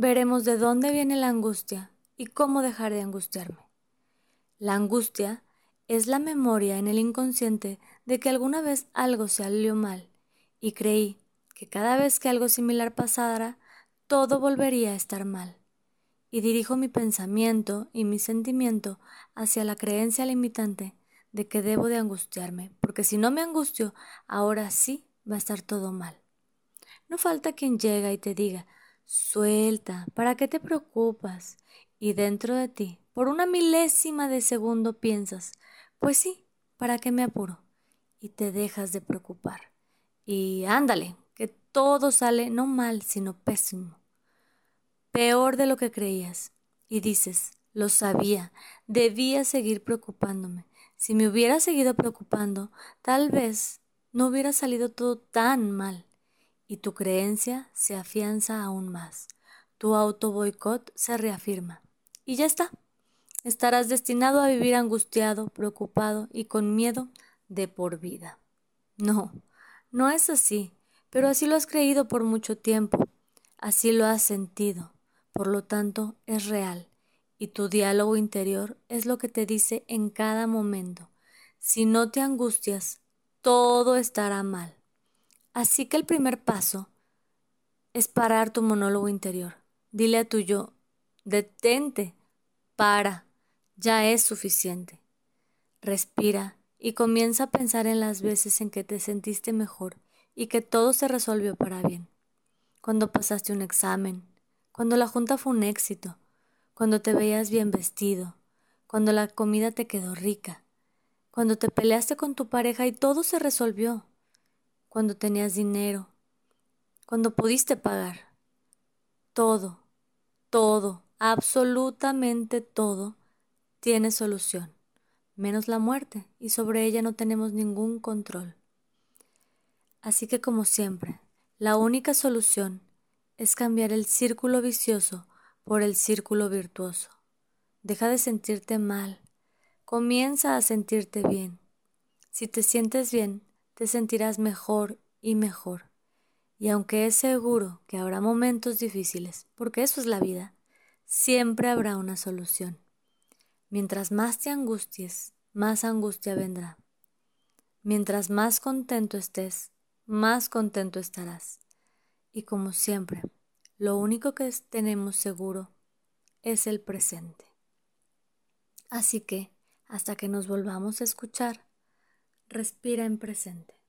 veremos de dónde viene la angustia y cómo dejar de angustiarme. La angustia es la memoria en el inconsciente de que alguna vez algo salió mal y creí que cada vez que algo similar pasara, todo volvería a estar mal. Y dirijo mi pensamiento y mi sentimiento hacia la creencia limitante de que debo de angustiarme, porque si no me angustio, ahora sí va a estar todo mal. No falta quien llega y te diga, Suelta, ¿para qué te preocupas? Y dentro de ti, por una milésima de segundo piensas, pues sí, ¿para qué me apuro? Y te dejas de preocupar. Y ándale, que todo sale no mal, sino pésimo. Peor de lo que creías. Y dices, lo sabía, debía seguir preocupándome. Si me hubiera seguido preocupando, tal vez no hubiera salido todo tan mal y tu creencia se afianza aún más. Tu auto boicot se reafirma. Y ya está. Estarás destinado a vivir angustiado, preocupado y con miedo de por vida. No, no es así, pero así lo has creído por mucho tiempo, así lo has sentido, por lo tanto es real, y tu diálogo interior es lo que te dice en cada momento. Si no te angustias, todo estará mal. Así que el primer paso es parar tu monólogo interior. Dile a tu yo, detente, para, ya es suficiente. Respira y comienza a pensar en las veces en que te sentiste mejor y que todo se resolvió para bien. Cuando pasaste un examen, cuando la junta fue un éxito, cuando te veías bien vestido, cuando la comida te quedó rica, cuando te peleaste con tu pareja y todo se resolvió cuando tenías dinero, cuando pudiste pagar. Todo, todo, absolutamente todo tiene solución, menos la muerte, y sobre ella no tenemos ningún control. Así que como siempre, la única solución es cambiar el círculo vicioso por el círculo virtuoso. Deja de sentirte mal, comienza a sentirte bien. Si te sientes bien, te sentirás mejor y mejor. Y aunque es seguro que habrá momentos difíciles, porque eso es la vida, siempre habrá una solución. Mientras más te angusties, más angustia vendrá. Mientras más contento estés, más contento estarás. Y como siempre, lo único que tenemos seguro es el presente. Así que, hasta que nos volvamos a escuchar, Respira en presente.